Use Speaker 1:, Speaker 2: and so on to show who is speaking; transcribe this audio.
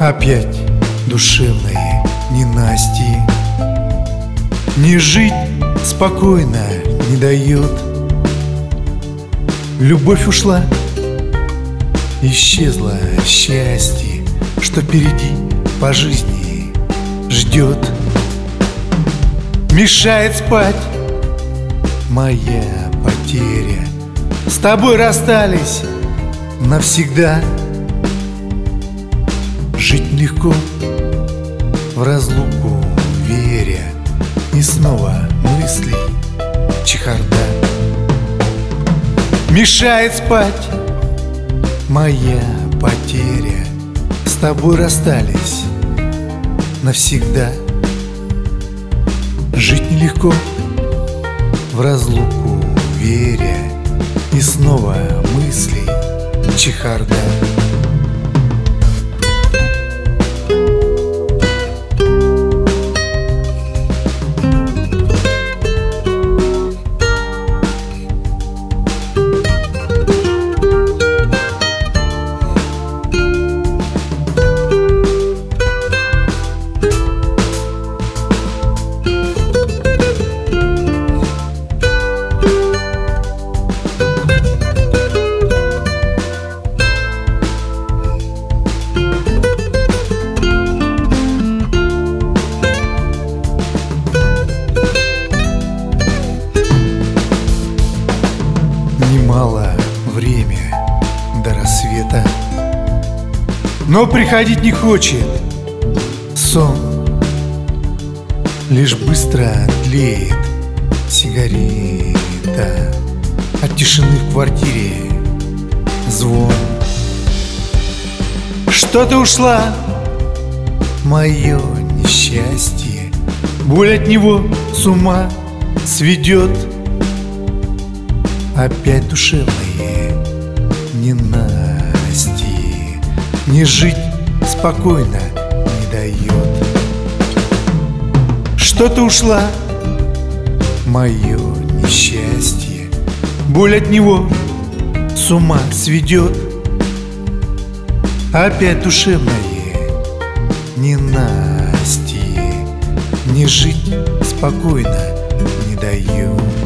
Speaker 1: Опять душевные ненастье Не жить спокойно не дает. Любовь ушла, исчезло счастье Что впереди по жизни ждет. Мешает спать моя потеря. С тобой расстались навсегда Жить легко в разлуку веря И снова мысли чехарда. Мешает спать моя потеря. С тобой расстались навсегда. Жить нелегко в разлуку веря И снова мысли чехарда до рассвета Но приходить не хочет сон. Лишь быстро тлеет сигарета. От тишины в квартире звон. Что-то ушла. Мое несчастье. Боль от него с ума сведет Опять душевные ненасти Не жить спокойно не дает. Что-то ушла мое несчастье. Боль от него с ума сведет. Опять душевное ненасти Не жить спокойно не дает